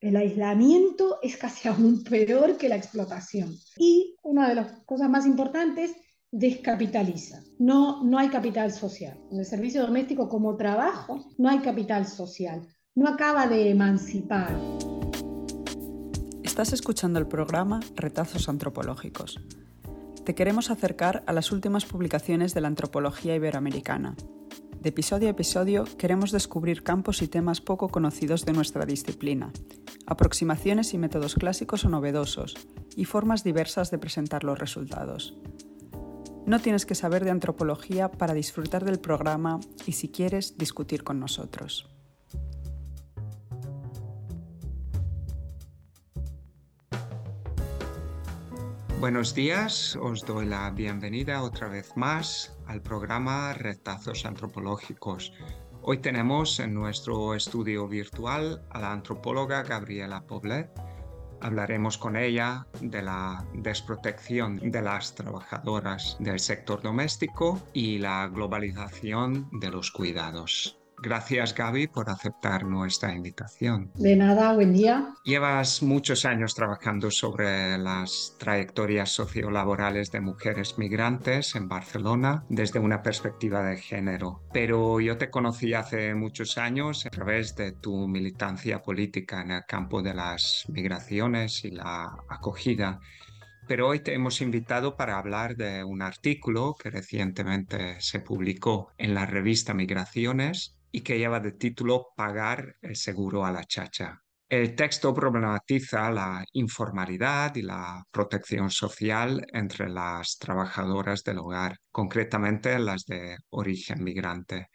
el aislamiento es casi aún peor que la explotación. Y una de las cosas más importantes, descapitaliza. No, no hay capital social. En el servicio doméstico como trabajo no hay capital social. No acaba de emancipar. Estás escuchando el programa Retazos Antropológicos. Te queremos acercar a las últimas publicaciones de la antropología iberoamericana. De episodio a episodio queremos descubrir campos y temas poco conocidos de nuestra disciplina, aproximaciones y métodos clásicos o novedosos, y formas diversas de presentar los resultados. No tienes que saber de antropología para disfrutar del programa y si quieres discutir con nosotros. Buenos días, os doy la bienvenida otra vez más al programa Retazos Antropológicos. Hoy tenemos en nuestro estudio virtual a la antropóloga Gabriela Poblet Hablaremos con ella de la desprotección de las trabajadoras del sector doméstico y la globalización de los cuidados. Gracias Gaby por aceptar nuestra invitación. De nada, buen día. Llevas muchos años trabajando sobre las trayectorias sociolaborales de mujeres migrantes en Barcelona desde una perspectiva de género, pero yo te conocí hace muchos años a través de tu militancia política en el campo de las migraciones y la acogida pero hoy te hemos invitado para hablar de un artículo que recientemente se publicó en la revista Migraciones y que lleva de título Pagar el seguro a la chacha. El texto problematiza la informalidad y la protección social entre las trabajadoras del hogar, concretamente las de origen migrante.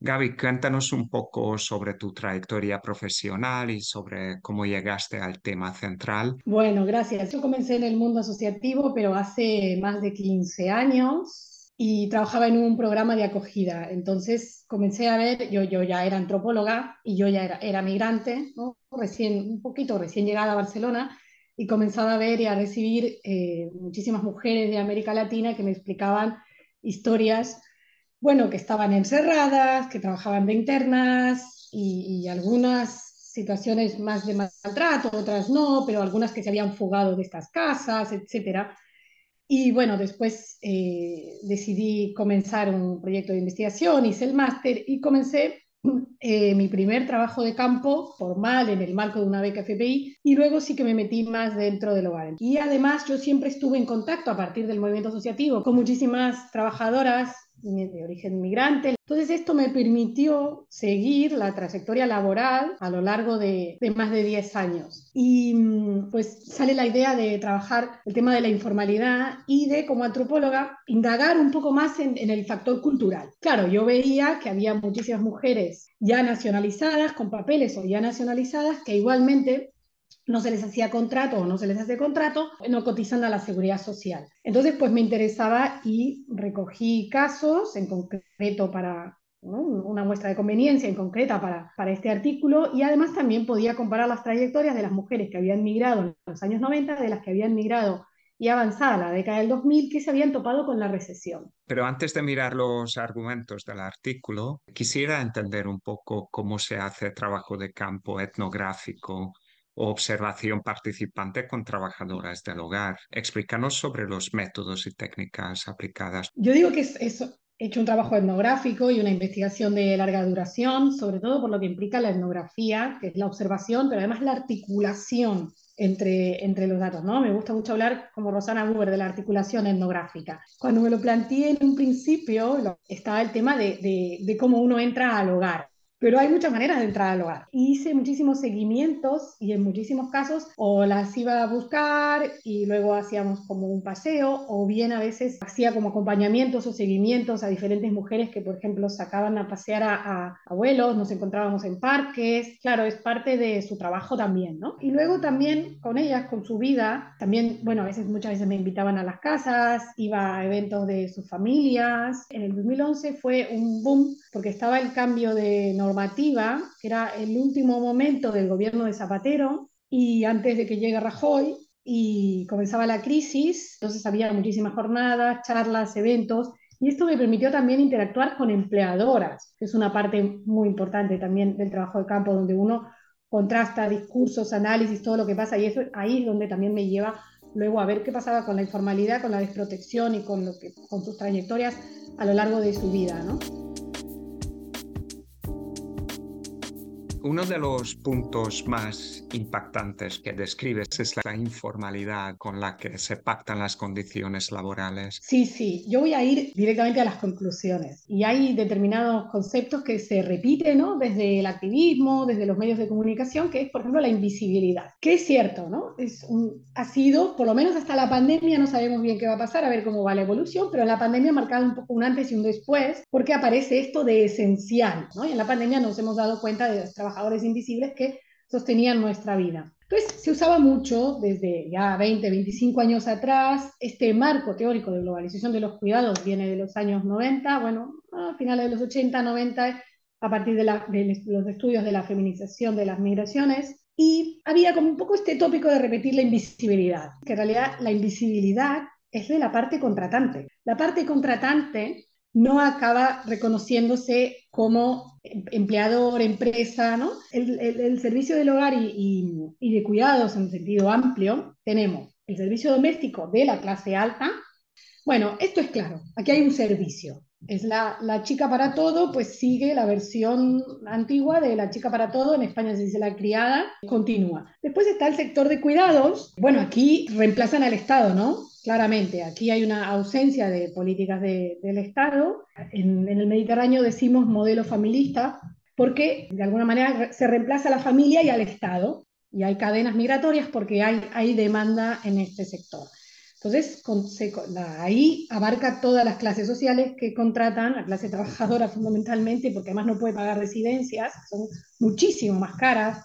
Gaby, cuéntanos un poco sobre tu trayectoria profesional y sobre cómo llegaste al tema central. Bueno, gracias. Yo comencé en el mundo asociativo, pero hace más de 15 años y trabajaba en un programa de acogida. Entonces comencé a ver, yo, yo ya era antropóloga y yo ya era, era migrante, recién, un poquito recién llegada a Barcelona, y comenzaba a ver y a recibir eh, muchísimas mujeres de América Latina que me explicaban historias, bueno, que estaban encerradas, que trabajaban de internas y, y algunas situaciones más de maltrato, otras no, pero algunas que se habían fugado de estas casas, etcétera. Y bueno, después eh, decidí comenzar un proyecto de investigación, hice el máster y comencé eh, mi primer trabajo de campo formal en el marco de una beca FPI y luego sí que me metí más dentro del hogar. Y además yo siempre estuve en contacto a partir del movimiento asociativo con muchísimas trabajadoras de origen migrante. Entonces esto me permitió seguir la trayectoria laboral a lo largo de, más de 10 años. Y mm, pues sale la idea de trabajar el tema de la informalidad y de, como antropóloga, indagar un poco más en, en el factor cultural. Claro, yo veía que había muchísimas mujeres ya nacionalizadas, con papeles o ya nacionalizadas, que igualmente no se les hacía contrato o no se les hace contrato, no cotizan a la seguridad social. Entonces, pues me interesaba y recogí casos en concreto para una muestra de conveniencia en concreta para, para este artículo y además también podía comparar las trayectorias de las mujeres que habían migrado en los años 90 de las que habían migrado y avanzada la década del 2000 que se habían topado con la recesión. Pero antes de mirar los argumentos del artículo, quisiera entender un poco cómo se hace trabajo de campo etnográfico observación participante con trabajadoras del hogar. Explícanos sobre los métodos y técnicas aplicadas. Yo digo que es, he hecho un trabajo etnográfico y una investigación de larga duración, sobre todo por lo que implica la etnografía, que es la observación, pero además la articulación entre, entre los datos, ¿no? Me gusta mucho hablar, como Rosana Buber, de la articulación etnográfica. Cuando me lo planteé en un principio, estaba el tema de, de, de cómo uno entra al hogar. Pero hay muchas maneras de entrar al hogar. Hice muchísimos seguimientos y en muchísimos casos o las iba a buscar y luego hacíamos como un paseo o bien a veces hacía como acompañamientos o seguimientos a diferentes mujeres que, por ejemplo, sacaban a pasear a, abuelos, nos encontrábamos en parques. Claro, es parte de su trabajo también, ¿no? Y luego también con ellas, con su vida, también, bueno, a veces muchas veces me invitaban a las casas, iba a eventos de sus familias. En el 2011 fue un boom porque estaba el cambio de normativa, que era el último momento del gobierno de Zapatero y antes de que llegue Rajoy y comenzaba la crisis, entonces había muchísimas jornadas, charlas, eventos y esto me permitió también interactuar con empleadoras, que es una parte muy importante también del trabajo de campo donde uno contrasta discursos, análisis, todo lo que pasa, y eso ahí es donde también me lleva luego a ver qué pasaba con la informalidad, con la desprotección y con, lo que, con sus trayectorias a lo largo de su vida, ¿no? Uno de los puntos más impactantes que describes es la informalidad con la que se pactan las condiciones laborales. Sí, sí, yo voy a ir directamente a las conclusiones. Y hay determinados conceptos que se repiten, ¿no? Desde el activismo, desde los medios de comunicación, que es, por ejemplo, la invisibilidad. Que es cierto, ¿no? Es un, ha sido, por lo menos hasta la pandemia, no sabemos bien qué va a pasar, a ver cómo va la evolución, pero la pandemia ha marcado un poco un antes y un después, porque aparece esto de esencial, ¿no? Y en la pandemia nos hemos dado cuenta de los trabajadores invisibles que sostenían nuestra vida. Entonces, se usaba mucho desde ya 20, 25 años atrás. Este marco teórico de globalización de los cuidados viene de los años 90, bueno, a finales de los 80, 90, a partir de, de los estudios de la feminización de las migraciones. Y había como un poco este tópico de repetir la invisibilidad, que en realidad la invisibilidad es de la parte contratante. La parte contratante no acaba reconociéndose como empleador, empresa, ¿no? El, servicio del hogar y, de cuidados en sentido amplio, tenemos el servicio doméstico de la clase alta. Bueno, esto es claro, aquí hay un servicio. Es la, la chica para todo, pues sigue la versión antigua de la chica para todo, en España se dice la criada, continúa. Después está el sector de cuidados, bueno, aquí reemplazan al Estado, ¿no? Claramente, aquí hay una ausencia de políticas del Estado. En, el Mediterráneo decimos modelo familista porque de alguna manera se reemplaza a la familia y al Estado. Y hay cadenas migratorias porque hay, demanda en este sector. Entonces, ahí abarca todas las clases sociales que contratan, la clase trabajadora fundamentalmente, porque además no puede pagar residencias, son muchísimo más caras.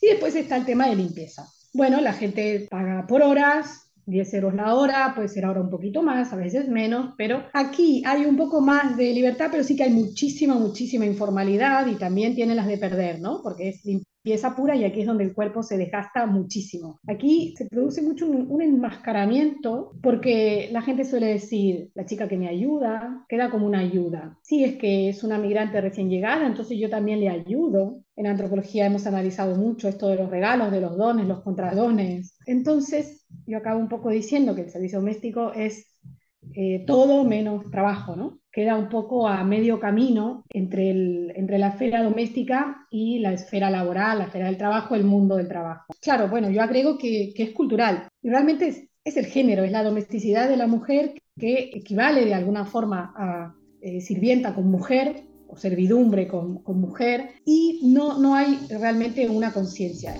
Y después está el tema de limpieza. Bueno, la gente paga por horas, 10 euros la hora, puede ser ahora un poquito más, a veces menos, pero aquí hay un poco más de libertad, pero sí que hay muchísima, muchísima informalidad y también tiene las de perder, ¿no? Porque es limpieza pura y aquí es donde el cuerpo se desgasta muchísimo. Aquí se produce mucho un, enmascaramiento porque la gente suele decir, la chica que me ayuda, queda como una ayuda. Si es que es una migrante recién llegada, entonces yo también le ayudo. En antropología hemos analizado mucho esto de los regalos, de los dones, los contradones. Entonces, yo acabo un poco diciendo que el servicio doméstico es eh, todo menos trabajo, ¿no? Queda un poco a medio camino entre, el, entre la esfera doméstica y la esfera laboral, la esfera del trabajo, el mundo del trabajo. Claro, bueno, yo agrego que, que es cultural y realmente es, es, el género, es la domesticidad de la mujer que equivale de alguna forma a eh, sirvienta con mujer o servidumbre con, con mujer y no, no hay realmente una conciencia.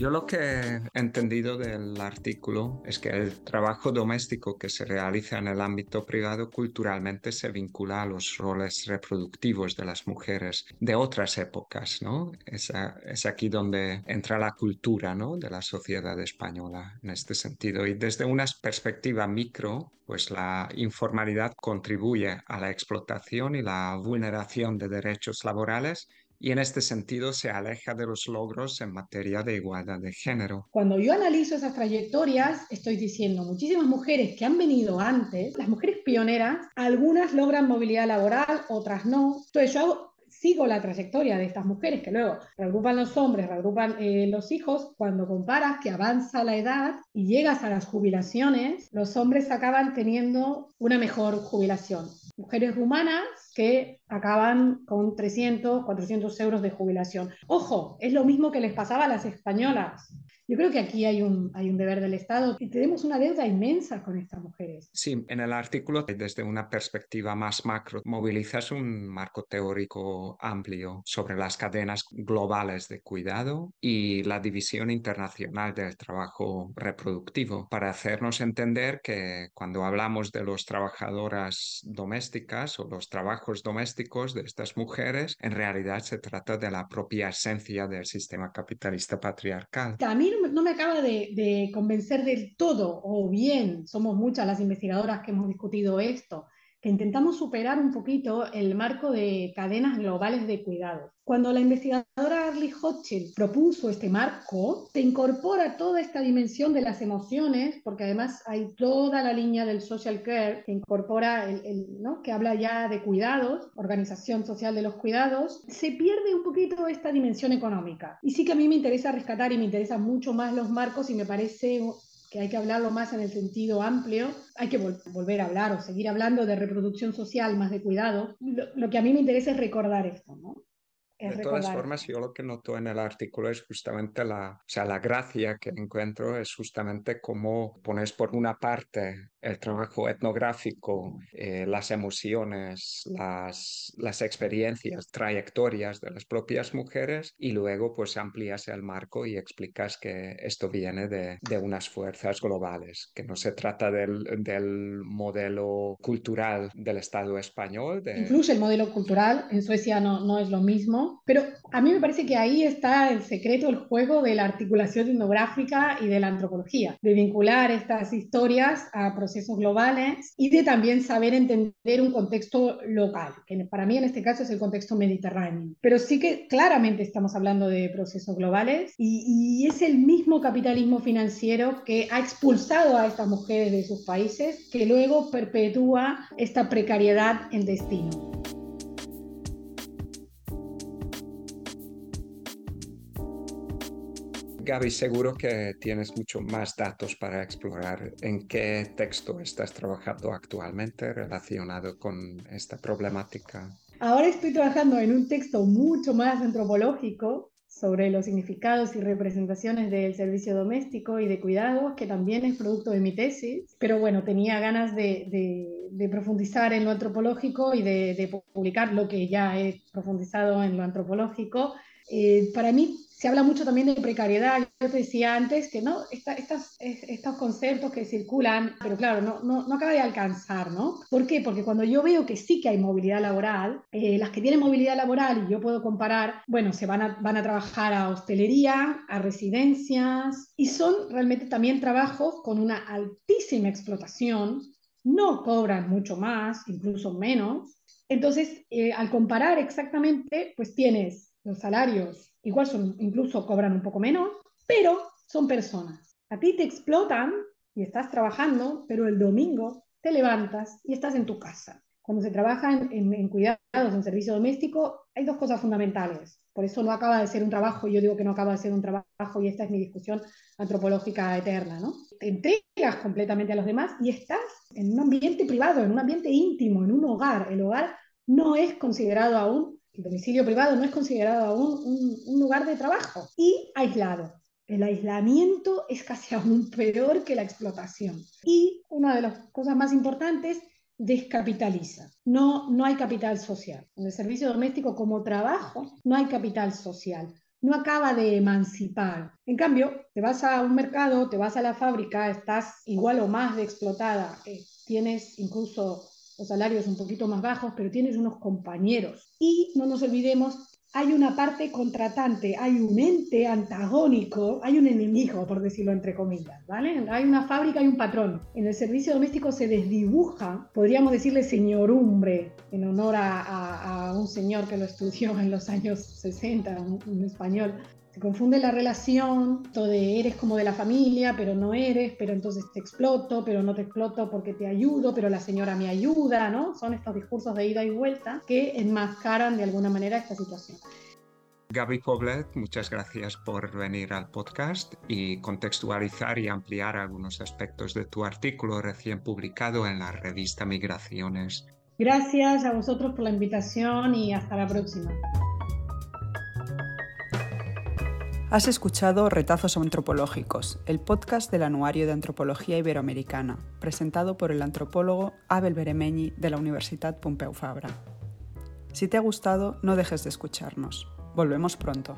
Yo lo que he entendido del artículo es que el trabajo doméstico que se realiza en el ámbito privado culturalmente se vincula a los roles reproductivos de las mujeres de otras épocas, ¿no? Es, es aquí donde entra la cultura, ¿no? De la sociedad española en este sentido. Y desde una perspectiva micro, pues la informalidad contribuye a la explotación y la vulneración de derechos laborales y en este sentido se aleja de los logros en materia de igualdad de género. Cuando yo analizo esas trayectorias, estoy diciendo, muchísimas mujeres que han venido antes, las mujeres pioneras, algunas logran movilidad laboral, otras no. Entonces yo sigo la trayectoria de estas mujeres que luego reagrupan los hombres, reagrupan eh, los hijos, cuando comparas que avanza la edad y llegas a las jubilaciones, los hombres acaban teniendo una mejor jubilación. Mujeres rumanas que acaban con 300, 400 euros de jubilación. Ojo, es lo mismo que les pasaba a las españolas. Yo creo que aquí hay un, hay un deber del Estado y tenemos una deuda inmensa con estas mujeres. Sí, en el artículo, desde una perspectiva más macro, movilizas un marco teórico amplio sobre las cadenas globales de cuidado y la división internacional del trabajo reproductivo para hacernos entender que cuando hablamos de las trabajadoras domésticas o los trabajos domésticos de estas mujeres, en realidad se trata de la propia esencia del sistema capitalista patriarcal. También no me acaba de, convencer del todo, o bien somos muchas las investigadoras que hemos discutido esto, que intentamos superar un poquito el marco de cadenas globales de cuidado. Cuando la investigadora Arlie Hochschild propuso este marco, se incorpora toda esta dimensión de las emociones, porque además hay toda la línea del social care que incorpora, el, ¿no? que habla ya de cuidados, organización social de los cuidados, se pierde un poquito esta dimensión económica. Y sí que a mí me interesa rescatar y me interesan mucho más los marcos y me parece que hay que hablarlo más en el sentido amplio, hay que volver a hablar o seguir hablando de reproducción social, más de cuidado. Lo, lo, que a mí me interesa es recordar esto, ¿no? De todas formas, yo lo que noto en el artículo es justamente la, o sea, la gracia que encuentro es justamente cómo pones por una parte el trabajo etnográfico, eh, las emociones, las, las experiencias, trayectorias de las propias mujeres y luego pues amplías el marco y explicas que esto viene de, de unas fuerzas globales, que no se trata del, del modelo cultural del Estado español. De... Incluso el modelo cultural en Suecia no, no es lo mismo, pero a mí me parece que ahí está el secreto, el juego de la articulación etnográfica y de la antropología, de vincular estas historias a procesos globales y de también saber entender un contexto local, que para mí en este caso es el contexto mediterráneo. Pero sí que claramente estamos hablando de procesos globales y es el mismo capitalismo financiero que ha expulsado a estas mujeres de sus países que luego perpetúa esta precariedad en destino. Gaby, seguro que tienes mucho más datos para explorar. ¿En qué texto estás trabajando actualmente relacionado con esta problemática? Ahora estoy trabajando en un texto mucho más antropológico sobre los significados y representaciones del servicio doméstico y de cuidados, que también es producto de mi tesis, pero bueno, tenía ganas de, profundizar en lo antropológico y de, publicar lo que ya he profundizado en lo antropológico. Eh, para mí se habla mucho también de precariedad. Yo te decía antes que no, estos conceptos que circulan, pero claro, no, no, no, acaba de alcanzar, ¿no? ¿Por qué? Porque cuando yo veo que sí que hay movilidad laboral, eh, las que tienen movilidad laboral, y yo puedo comparar, bueno, se van a, van a trabajar a hostelería, a residencias, y son realmente también trabajos con una altísima explotación, no cobran mucho más, incluso menos. Entonces, eh, al comparar exactamente, pues tienes los salarios igual son, incluso cobran un poco menos, pero son personas. A ti te explotan y estás trabajando, pero el domingo te levantas y estás en tu casa. Cuando se trabaja en, en, cuidados, en servicio doméstico, hay dos cosas fundamentales. Por eso no acaba de ser un trabajo, yo digo que no acaba de ser un trabajo y esta es mi discusión antropológica eterna, ¿no? Te entregas completamente a los demás y estás en un ambiente privado, en un ambiente íntimo, en un hogar. El hogar no es considerado aún el domicilio privado no es considerado aún un, lugar de trabajo y aislado. El aislamiento es casi aún peor que la explotación. Y una de las cosas más importantes, descapitaliza. No, no hay capital social. En el servicio doméstico como trabajo no hay capital social. No acaba de emancipar. En cambio, te vas a un mercado, te vas a la fábrica, estás igual o más de explotada, eh, tienes incluso los salarios un poquito más bajos, pero tienes unos compañeros. Y no nos olvidemos, hay una parte contratante, hay un ente antagónico, hay un enemigo, por decirlo entre comillas, ¿vale? Hay una fábrica y un patrón. En el servicio doméstico se desdibuja, podríamos decirle señorumbre, en honor a, a un señor que lo estudió en los años 60, un español, se confunde la relación, todo de eres como de la familia, pero no eres, pero entonces te exploto, pero no te exploto porque te ayudo, pero la señora me ayuda, ¿no? Son estos discursos de ida y vuelta que enmascaran de alguna manera esta situación. Gaby Poblet, muchas gracias por venir al podcast y contextualizar y ampliar algunos aspectos de tu artículo recién publicado en la revista Migraciones. Gracias a vosotros por la invitación y hasta la próxima. Has escuchado Retazos Antropológicos, el podcast del Anuario de Antropología Iberoamericana, presentado por el antropólogo Abel Beremeñi de la Universidad Pompeu Fabra. Si te ha gustado, no dejes de escucharnos. Volvemos pronto.